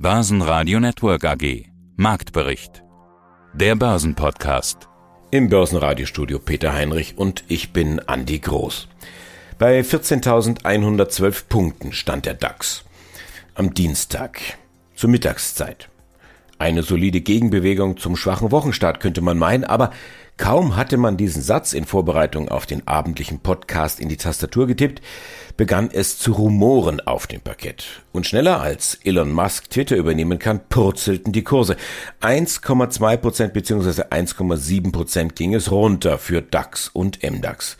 Börsenradio Network AG. Marktbericht. Der Börsenpodcast. Im Börsenradiostudio Peter Heinrich und ich bin Andi Groß. Bei 14.112 Punkten stand der DAX. Am Dienstag. Zur Mittagszeit. Eine solide Gegenbewegung zum schwachen Wochenstart könnte man meinen, aber kaum hatte man diesen Satz in Vorbereitung auf den abendlichen Podcast in die Tastatur getippt, begann es zu rumoren auf dem Parkett. Und schneller als Elon Musk Twitter übernehmen kann, purzelten die Kurse. 1,2 Prozent bzw. 1,7 Prozent ging es runter für DAX und MDAX.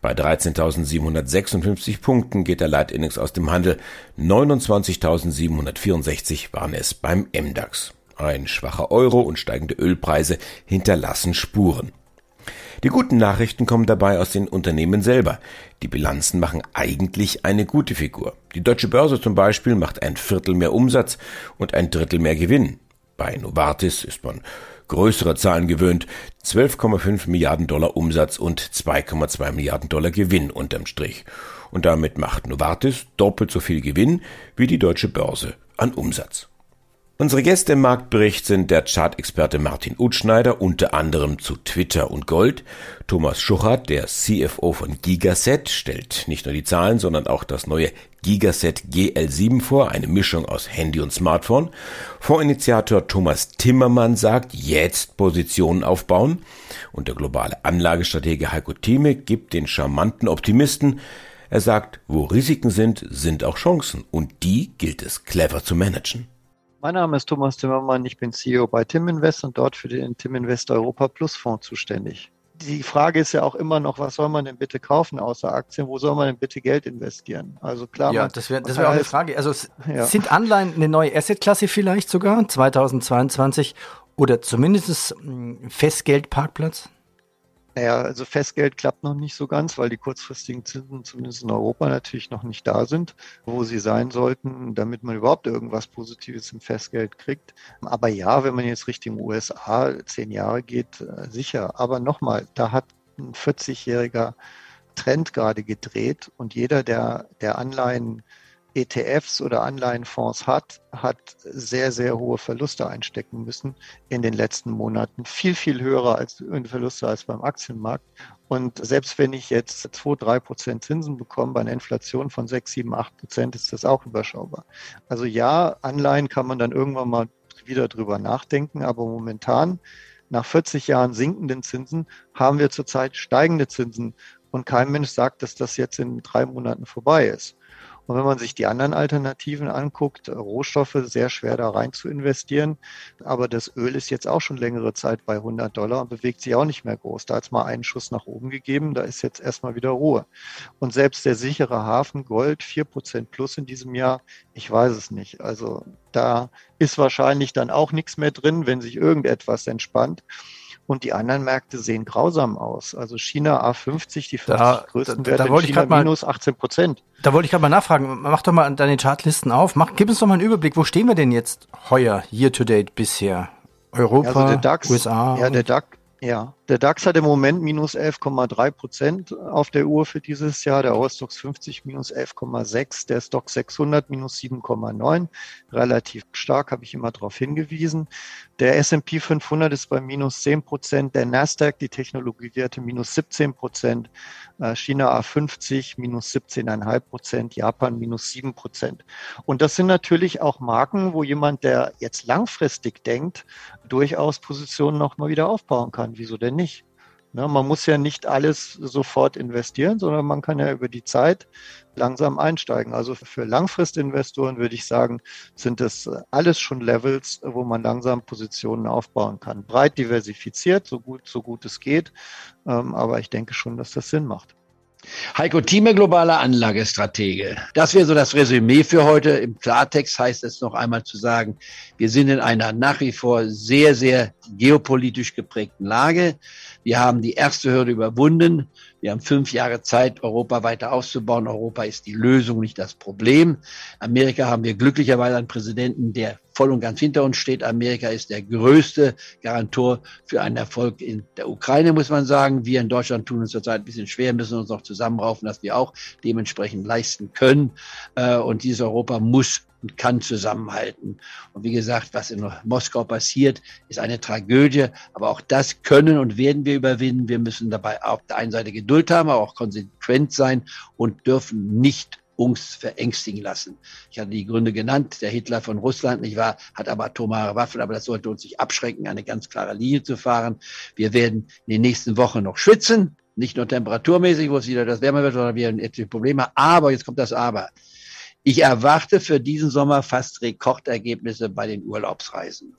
Bei 13.756 Punkten geht der Leitindex aus dem Handel. 29.764 waren es beim MDAX. Ein schwacher Euro und steigende Ölpreise hinterlassen Spuren. Die guten Nachrichten kommen dabei aus den Unternehmen selber. Die Bilanzen machen eigentlich eine gute Figur. Die deutsche Börse zum Beispiel macht ein Viertel mehr Umsatz und ein Drittel mehr Gewinn. Bei Novartis ist man größere Zahlen gewöhnt. 12,5 Milliarden Dollar Umsatz und 2,2 Milliarden Dollar Gewinn unterm Strich. Und damit macht Novartis doppelt so viel Gewinn wie die deutsche Börse an Umsatz. Unsere Gäste im Marktbericht sind der Chartexperte Martin Utschneider, unter anderem zu Twitter und Gold, Thomas Schuchert, der CFO von Gigaset, stellt nicht nur die Zahlen, sondern auch das neue Gigaset GL7 vor, eine Mischung aus Handy und Smartphone. Fondsinitiator Thomas Timmermann sagt, jetzt Positionen aufbauen. Und der globale Anlagestratege Heiko Thieme gibt den charmanten Optimisten, er sagt, wo Risiken sind, sind auch Chancen und die gilt es clever zu managen. Mein Name ist Thomas Timmermann, ich bin CEO bei Tim Invest und dort für den Tim Invest Europa Plus Fonds zuständig. Die Frage ist ja auch immer noch, was soll man denn bitte kaufen außer Aktien? Wo soll man denn bitte Geld investieren? Also klar. Ja, man, das wäre das wär auch eine Frage. Also ja. sind Anleihen eine neue Assetklasse vielleicht sogar 2022 oder zumindest Festgeldparkplatz? Naja, also Festgeld klappt noch nicht so ganz, weil die kurzfristigen Zinsen zumindest in Europa natürlich noch nicht da sind, wo sie sein sollten, damit man überhaupt irgendwas Positives im Festgeld kriegt. Aber ja, wenn man jetzt Richtung USA zehn Jahre geht, äh, sicher. Aber nochmal, da hat ein 40-jähriger Trend gerade gedreht und jeder, der, der Anleihen ETFs oder Anleihenfonds hat, hat sehr, sehr hohe Verluste einstecken müssen in den letzten Monaten. Viel, viel höhere als Verluste als beim Aktienmarkt. Und selbst wenn ich jetzt 2, 3 Prozent Zinsen bekomme bei einer Inflation von 6, 7, 8 Prozent, ist das auch überschaubar. Also ja, Anleihen kann man dann irgendwann mal wieder drüber nachdenken, aber momentan nach 40 Jahren sinkenden Zinsen haben wir zurzeit steigende Zinsen und kein Mensch sagt, dass das jetzt in drei Monaten vorbei ist. Und wenn man sich die anderen Alternativen anguckt, Rohstoffe sehr schwer da rein zu investieren. Aber das Öl ist jetzt auch schon längere Zeit bei 100 Dollar und bewegt sich auch nicht mehr groß. Da hat es mal einen Schuss nach oben gegeben. Da ist jetzt erstmal wieder Ruhe. Und selbst der sichere Hafen Gold, 4% plus in diesem Jahr, ich weiß es nicht. Also da ist wahrscheinlich dann auch nichts mehr drin, wenn sich irgendetwas entspannt. Und die anderen Märkte sehen grausam aus. Also China A50, die 50 da, größten da, da, Werte da in China mal, minus 18 Prozent. Da wollte ich gerade mal nachfragen. Mach doch mal deine Chartlisten auf. Mach, gib uns doch mal einen Überblick. Wo stehen wir denn jetzt heuer, year to date bisher? Europa, also der DAX, USA? Ja, der DAX, ja, der DAX hat im Moment minus 11,3 Prozent auf der Uhr für dieses Jahr, der Eurostox 50 minus 11,6, der Stock 600 minus 7,9, relativ stark, habe ich immer darauf hingewiesen. Der S&P 500 ist bei minus 10 Prozent, der Nasdaq, die Technologiewerte, minus 17 Prozent, äh, China A50 minus 17,5 Prozent, Japan minus 7 Prozent. Und das sind natürlich auch Marken, wo jemand, der jetzt langfristig denkt, durchaus Positionen nochmal wieder aufbauen kann. Wieso denn nicht. Ne, man muss ja nicht alles sofort investieren, sondern man kann ja über die Zeit langsam einsteigen. Also für Langfristinvestoren würde ich sagen, sind das alles schon Levels, wo man langsam Positionen aufbauen kann. Breit diversifiziert, so gut, so gut es geht. Ähm, aber ich denke schon, dass das Sinn macht. Heiko Thieme, globaler Anlagestratege. Das wäre so das Resümee für heute. Im Klartext heißt es noch einmal zu sagen, wir sind in einer nach wie vor sehr, sehr geopolitisch geprägten Lage. Wir haben die erste Hürde überwunden. Wir haben fünf Jahre Zeit, Europa weiter auszubauen. Europa ist die Lösung, nicht das Problem. Amerika haben wir glücklicherweise einen Präsidenten, der voll und ganz hinter uns steht. Amerika ist der größte Garantor für einen Erfolg in der Ukraine, muss man sagen. Wir in Deutschland tun uns zurzeit ein bisschen schwer, müssen uns noch zusammenraufen, dass wir auch dementsprechend leisten können. Äh, und dieses Europa muss und kann zusammenhalten. Und wie gesagt, was in Moskau passiert, ist eine Tragödie. Aber auch das können und werden wir überwinden. Wir müssen dabei auf der einen Seite Geduld haben, aber auch konsequent sein und dürfen nicht uns verängstigen lassen. Ich hatte die Gründe genannt. Der Hitler von Russland, nicht wahr, hat aber atomare Waffen, aber das sollte uns nicht abschrecken, eine ganz klare Linie zu fahren. Wir werden in den nächsten Wochen noch schwitzen, nicht nur temperaturmäßig, wo es wieder das wärmer wird, sondern wir haben etliche Probleme. Aber, jetzt kommt das Aber. Ich erwarte für diesen Sommer fast Rekordergebnisse bei den Urlaubsreisen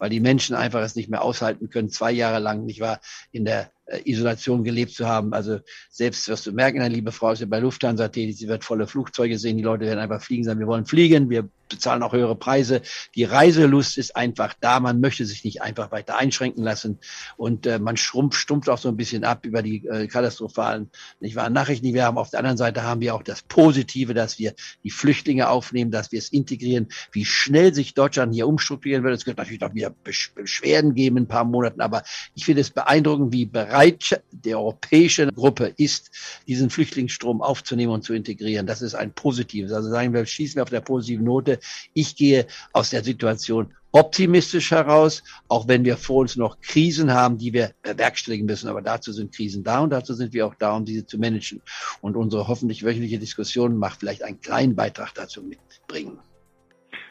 weil die Menschen einfach es nicht mehr aushalten können, zwei Jahre lang, nicht wahr, in der Isolation gelebt zu haben. Also selbst wirst du merken, deine liebe Frau ist ja bei Lufthansa tätig, sie wird volle Flugzeuge sehen, die Leute werden einfach fliegen, sagen, wir wollen fliegen, wir bezahlen auch höhere Preise. Die Reiselust ist einfach da, man möchte sich nicht einfach weiter einschränken lassen und äh, man schrumpft, stumpft auch so ein bisschen ab über die äh, katastrophalen nicht wahr, Nachrichten, die wir haben. Auf der anderen Seite haben wir auch das Positive, dass wir die Flüchtlinge aufnehmen, dass wir es integrieren, wie schnell sich Deutschland hier umstrukturieren wird. Es wird natürlich noch wieder Beschwerden geben in ein paar Monaten, aber ich finde es beeindruckend, wie bereit der europäischen Gruppe ist, diesen Flüchtlingsstrom aufzunehmen und zu integrieren. Das ist ein positives. Also sagen wir, schießen wir auf der positiven Note. Ich gehe aus der Situation optimistisch heraus, auch wenn wir vor uns noch Krisen haben, die wir bewerkstelligen müssen. Aber dazu sind Krisen da und dazu sind wir auch da, um diese zu managen. Und unsere hoffentlich wöchentliche Diskussion macht vielleicht einen kleinen Beitrag dazu mitbringen.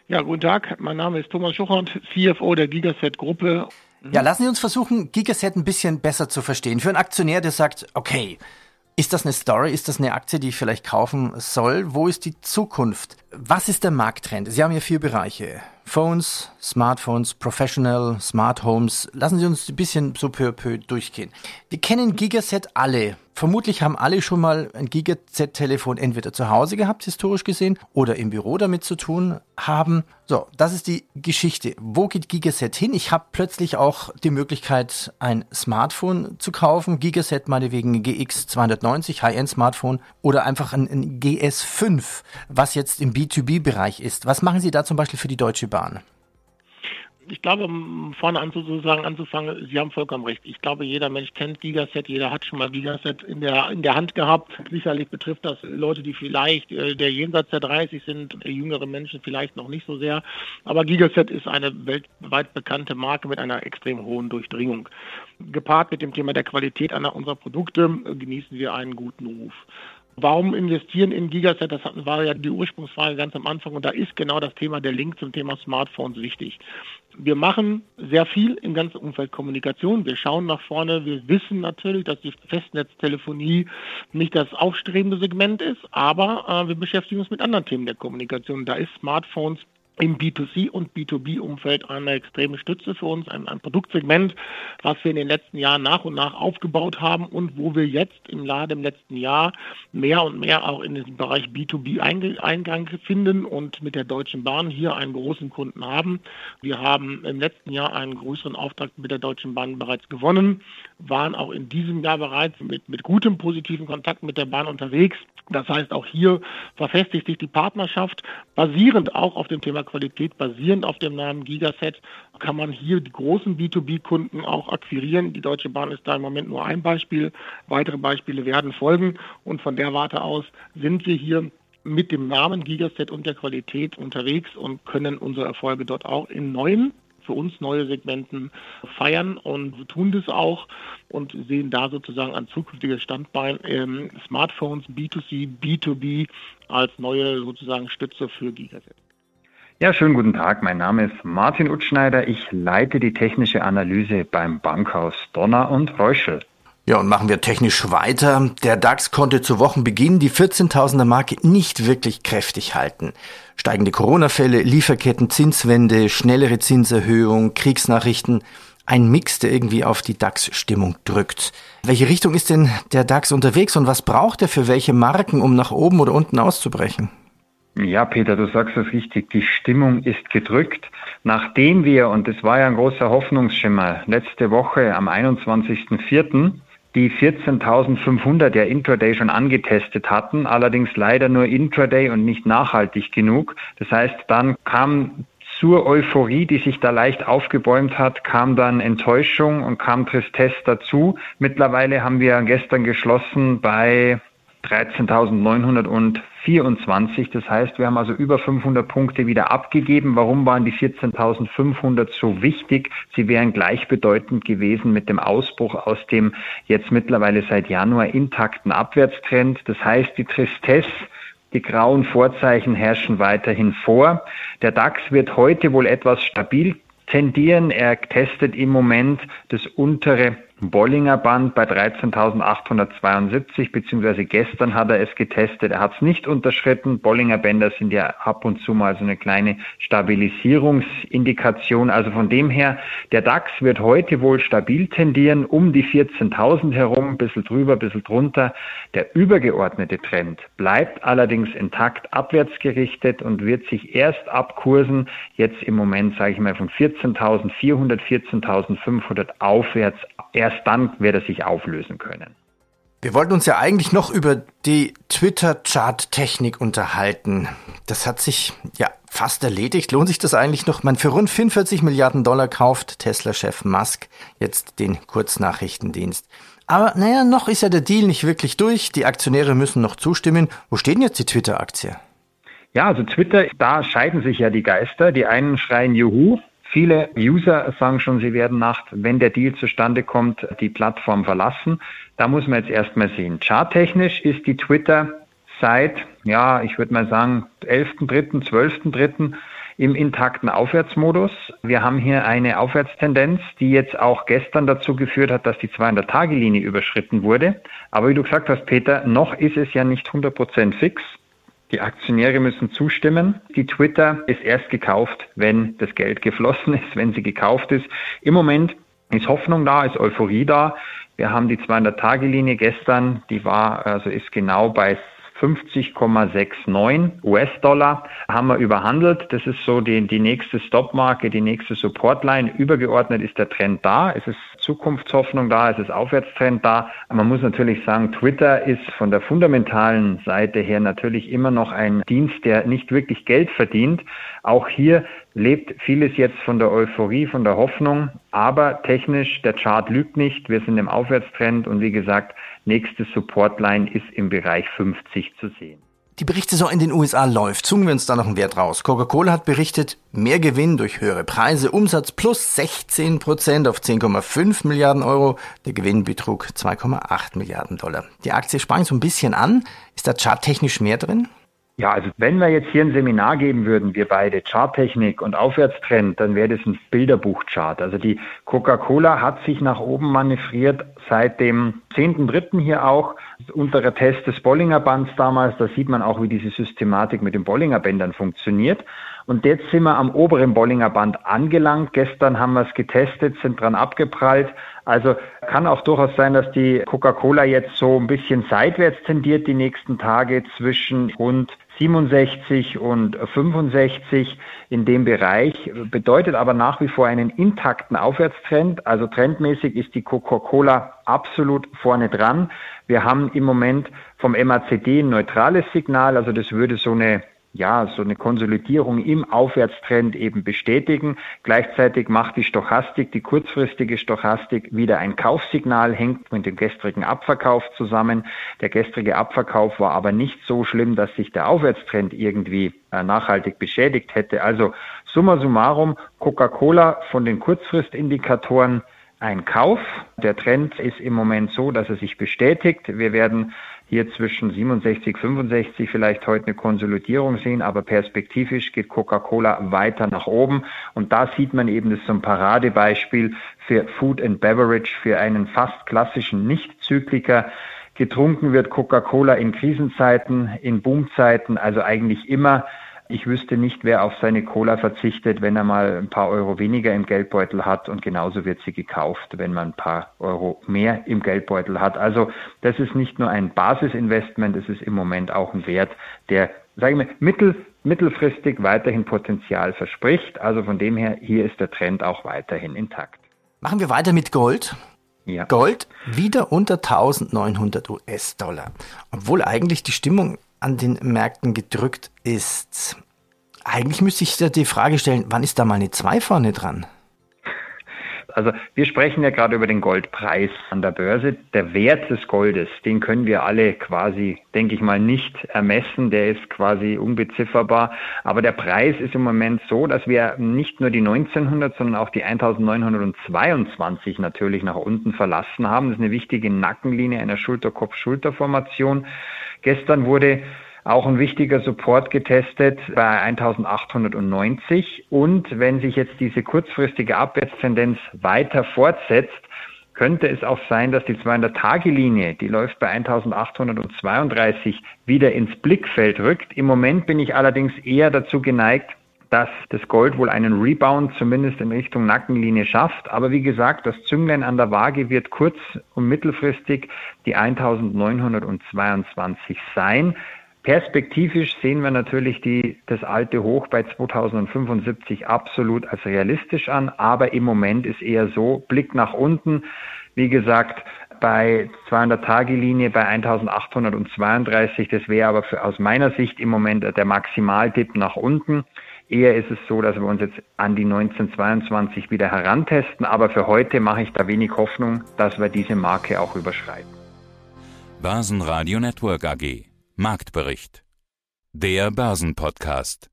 Ja, guten Tag. Mein Name ist Thomas Schuchert, CFO der Gigaset-Gruppe. Mhm. Ja, lassen Sie uns versuchen, Gigaset ein bisschen besser zu verstehen. Für einen Aktionär, der sagt, okay, ist das eine Story? Ist das eine Aktie, die ich vielleicht kaufen soll? Wo ist die Zukunft? Was ist der Markttrend? Sie haben ja vier Bereiche. Phones, Smartphones, Professional, Smart Homes. Lassen Sie uns ein bisschen so peu à peu durchgehen. Wir kennen Gigaset alle. Vermutlich haben alle schon mal ein Gigaset-Telefon entweder zu Hause gehabt, historisch gesehen, oder im Büro damit zu tun haben. So, das ist die Geschichte. Wo geht Gigaset hin? Ich habe plötzlich auch die Möglichkeit, ein Smartphone zu kaufen. Gigaset meinetwegen GX 290, High-End-Smartphone, oder einfach ein, ein GS5, was jetzt im B2B-Bereich ist. Was machen Sie da zum Beispiel für die Deutsche Bahn? Ich glaube, vorne an sozusagen anzufangen, Sie haben vollkommen recht. Ich glaube, jeder Mensch kennt Gigaset, jeder hat schon mal Gigaset in der, in der Hand gehabt. Sicherlich betrifft das Leute, die vielleicht äh, der jenseits der 30 sind, äh, jüngere Menschen vielleicht noch nicht so sehr. Aber Gigaset ist eine weltweit bekannte Marke mit einer extrem hohen Durchdringung. Gepaart mit dem Thema der Qualität einer unserer Produkte äh, genießen wir einen guten Ruf. Warum investieren in Gigaset? Das war ja die Ursprungsfrage ganz am Anfang und da ist genau das Thema der Link zum Thema Smartphones wichtig. Wir machen sehr viel im ganzen Umfeld Kommunikation. Wir schauen nach vorne. Wir wissen natürlich, dass die Festnetztelefonie nicht das aufstrebende Segment ist, aber äh, wir beschäftigen uns mit anderen Themen der Kommunikation. Da ist Smartphones im B2C und B2B-Umfeld eine extreme Stütze für uns, ein, ein, Produktsegment, was wir in den letzten Jahren nach und nach aufgebaut haben und wo wir jetzt im Lade im letzten Jahr mehr und mehr auch in den Bereich B2B Eingang finden und mit der Deutschen Bahn hier einen großen Kunden haben. Wir haben im letzten Jahr einen größeren Auftrag mit der Deutschen Bahn bereits gewonnen, waren auch in diesem Jahr bereits mit, mit gutem positiven Kontakt mit der Bahn unterwegs. Das heißt, auch hier verfestigt sich die Partnerschaft basierend auch auf dem Thema Qualität basierend auf dem Namen Gigaset kann man hier die großen B2B-Kunden auch akquirieren. Die Deutsche Bahn ist da im Moment nur ein Beispiel. Weitere Beispiele werden folgen. Und von der Warte aus sind wir hier mit dem Namen Gigaset und der Qualität unterwegs und können unsere Erfolge dort auch in neuen für uns neue Segmenten feiern und tun das auch und sehen da sozusagen ein zukünftiges Standbein ähm, Smartphones B2C, B2B als neue sozusagen Stütze für Gigaset. Ja, schönen guten Tag. Mein Name ist Martin Utschneider. Ich leite die technische Analyse beim Bankhaus Donner und Reuschel. Ja, und machen wir technisch weiter. Der DAX konnte zu Wochenbeginn die 14.000er Marke nicht wirklich kräftig halten. Steigende Corona-Fälle, Lieferketten, Zinswende, schnellere Zinserhöhung, Kriegsnachrichten. Ein Mix, der irgendwie auf die DAX-Stimmung drückt. Welche Richtung ist denn der DAX unterwegs und was braucht er für welche Marken, um nach oben oder unten auszubrechen? Ja, Peter, du sagst es richtig. Die Stimmung ist gedrückt. Nachdem wir, und das war ja ein großer Hoffnungsschimmer, letzte Woche am 21.04. die 14.500 ja Intraday schon angetestet hatten, allerdings leider nur Intraday und nicht nachhaltig genug. Das heißt, dann kam zur Euphorie, die sich da leicht aufgebäumt hat, kam dann Enttäuschung und kam Tristesse dazu. Mittlerweile haben wir gestern geschlossen bei 13.924. Das heißt, wir haben also über 500 Punkte wieder abgegeben. Warum waren die 14.500 so wichtig? Sie wären gleichbedeutend gewesen mit dem Ausbruch aus dem jetzt mittlerweile seit Januar intakten Abwärtstrend. Das heißt, die Tristesse die grauen Vorzeichen herrschen weiterhin vor. Der DAX wird heute wohl etwas stabil tendieren. Er testet im Moment das untere Bollinger Band bei 13.872, beziehungsweise gestern hat er es getestet. Er hat es nicht unterschritten. Bollinger Bänder sind ja ab und zu mal so eine kleine Stabilisierungsindikation. Also von dem her, der DAX wird heute wohl stabil tendieren, um die 14.000 herum, ein bisschen drüber, ein bisschen drunter. Der übergeordnete Trend bleibt allerdings intakt abwärts gerichtet und wird sich erst abkursen, jetzt im Moment, sage ich mal, von 14.400, 14.500 aufwärts erst dann wird er sich auflösen können. Wir wollten uns ja eigentlich noch über die Twitter-Chart-Technik unterhalten. Das hat sich ja fast erledigt. Lohnt sich das eigentlich noch? Man für rund 44 Milliarden Dollar kauft Tesla-Chef Musk jetzt den Kurznachrichtendienst. Aber naja, noch ist ja der Deal nicht wirklich durch. Die Aktionäre müssen noch zustimmen. Wo steht denn jetzt die Twitter-Aktie? Ja, also Twitter, da scheiden sich ja die Geister. Die einen schreien Juhu, Viele User sagen schon, sie werden nach, wenn der Deal zustande kommt, die Plattform verlassen. Da muss man jetzt erstmal sehen. Charttechnisch ist die Twitter seit, ja, ich würde mal sagen, 11.3., 12.3. im intakten Aufwärtsmodus. Wir haben hier eine Aufwärtstendenz, die jetzt auch gestern dazu geführt hat, dass die 200-Tage-Linie überschritten wurde. Aber wie du gesagt hast, Peter, noch ist es ja nicht 100% fix. Die Aktionäre müssen zustimmen. Die Twitter ist erst gekauft, wenn das Geld geflossen ist, wenn sie gekauft ist. Im Moment ist Hoffnung da, ist Euphorie da. Wir haben die 200-Tage-Linie gestern, die war, also ist genau bei 50,69 US-Dollar haben wir überhandelt. Das ist so die, die nächste Stop-Marke, die nächste Support-Line. Übergeordnet ist der Trend da. Es ist Zukunftshoffnung da, es ist Aufwärtstrend da. Man muss natürlich sagen, Twitter ist von der fundamentalen Seite her natürlich immer noch ein Dienst, der nicht wirklich Geld verdient. Auch hier lebt vieles jetzt von der Euphorie, von der Hoffnung. Aber technisch, der Chart lügt nicht. Wir sind im Aufwärtstrend und wie gesagt, nächste Supportline ist im Bereich 50 zu sehen. Die Berichtssaison in den USA läuft. Zugen wir uns da noch einen Wert raus. Coca-Cola hat berichtet, mehr Gewinn durch höhere Preise, Umsatz plus 16 Prozent auf 10,5 Milliarden Euro. Der Gewinn betrug 2,8 Milliarden Dollar. Die Aktie sprang so ein bisschen an. Ist da charttechnisch mehr drin? Ja, also wenn wir jetzt hier ein Seminar geben würden, wir beide, Charttechnik und Aufwärtstrend, dann wäre das ein Bilderbuchchart. Also die Coca-Cola hat sich nach oben manövriert seit dem 10.3. hier auch. Unterer Test des Bollinger Bands damals, da sieht man auch, wie diese Systematik mit den Bollinger Bändern funktioniert. Und jetzt sind wir am oberen Bollinger Band angelangt. Gestern haben wir es getestet, sind dran abgeprallt. Also kann auch durchaus sein, dass die Coca-Cola jetzt so ein bisschen seitwärts tendiert die nächsten Tage zwischen rund 67 und 65 in dem Bereich, bedeutet aber nach wie vor einen intakten Aufwärtstrend. Also trendmäßig ist die Coca-Cola absolut vorne dran. Wir haben im Moment vom MACD ein neutrales Signal, also das würde so eine ja, so eine Konsolidierung im Aufwärtstrend eben bestätigen. Gleichzeitig macht die Stochastik, die kurzfristige Stochastik wieder ein Kaufsignal, hängt mit dem gestrigen Abverkauf zusammen. Der gestrige Abverkauf war aber nicht so schlimm, dass sich der Aufwärtstrend irgendwie äh, nachhaltig beschädigt hätte. Also summa summarum, Coca-Cola von den Kurzfristindikatoren ein Kauf. Der Trend ist im Moment so, dass er sich bestätigt. Wir werden hier zwischen 67, 65 vielleicht heute eine Konsolidierung sehen, aber perspektivisch geht Coca-Cola weiter nach oben. Und da sieht man eben, das ist so ein Paradebeispiel für Food and Beverage, für einen fast klassischen Nicht-Zykliker. Getrunken wird Coca-Cola in Krisenzeiten, in Boomzeiten, also eigentlich immer ich wüsste nicht, wer auf seine Cola verzichtet, wenn er mal ein paar Euro weniger im Geldbeutel hat und genauso wird sie gekauft, wenn man ein paar Euro mehr im Geldbeutel hat. Also das ist nicht nur ein Basisinvestment, es ist im Moment auch ein Wert, der, sagen wir, mittel, mittelfristig weiterhin Potenzial verspricht. Also von dem her, hier ist der Trend auch weiterhin intakt. Machen wir weiter mit Gold. Ja. Gold wieder unter 1900 US-Dollar. Obwohl eigentlich die Stimmung an den Märkten gedrückt ist. Eigentlich müsste ich dir die Frage stellen, wann ist da mal eine 2 vorne dran? Also wir sprechen ja gerade über den Goldpreis an der Börse. Der Wert des Goldes, den können wir alle quasi, denke ich mal, nicht ermessen. Der ist quasi unbezifferbar. Aber der Preis ist im Moment so, dass wir nicht nur die 1900, sondern auch die 1922 natürlich nach unten verlassen haben. Das ist eine wichtige Nackenlinie einer Schulter-Kopf-Schulter-Formation. Gestern wurde auch ein wichtiger Support getestet bei 1890. Und wenn sich jetzt diese kurzfristige Abwärtstendenz weiter fortsetzt, könnte es auch sein, dass die 200-Tage-Linie, die läuft bei 1832, wieder ins Blickfeld rückt. Im Moment bin ich allerdings eher dazu geneigt, dass das Gold wohl einen Rebound zumindest in Richtung Nackenlinie schafft. Aber wie gesagt, das Zünglein an der Waage wird kurz- und mittelfristig die 1922 sein. Perspektivisch sehen wir natürlich die, das alte Hoch bei 2075 absolut als realistisch an, aber im Moment ist eher so, Blick nach unten, wie gesagt, bei 200-Tage-Linie bei 1832, das wäre aber für, aus meiner Sicht im Moment der Maximaltipp nach unten. Eher ist es so, dass wir uns jetzt an die 1922 wieder herantesten, aber für heute mache ich da wenig Hoffnung, dass wir diese Marke auch überschreiten. Basen Radio Network AG Marktbericht. Der Börsenpodcast.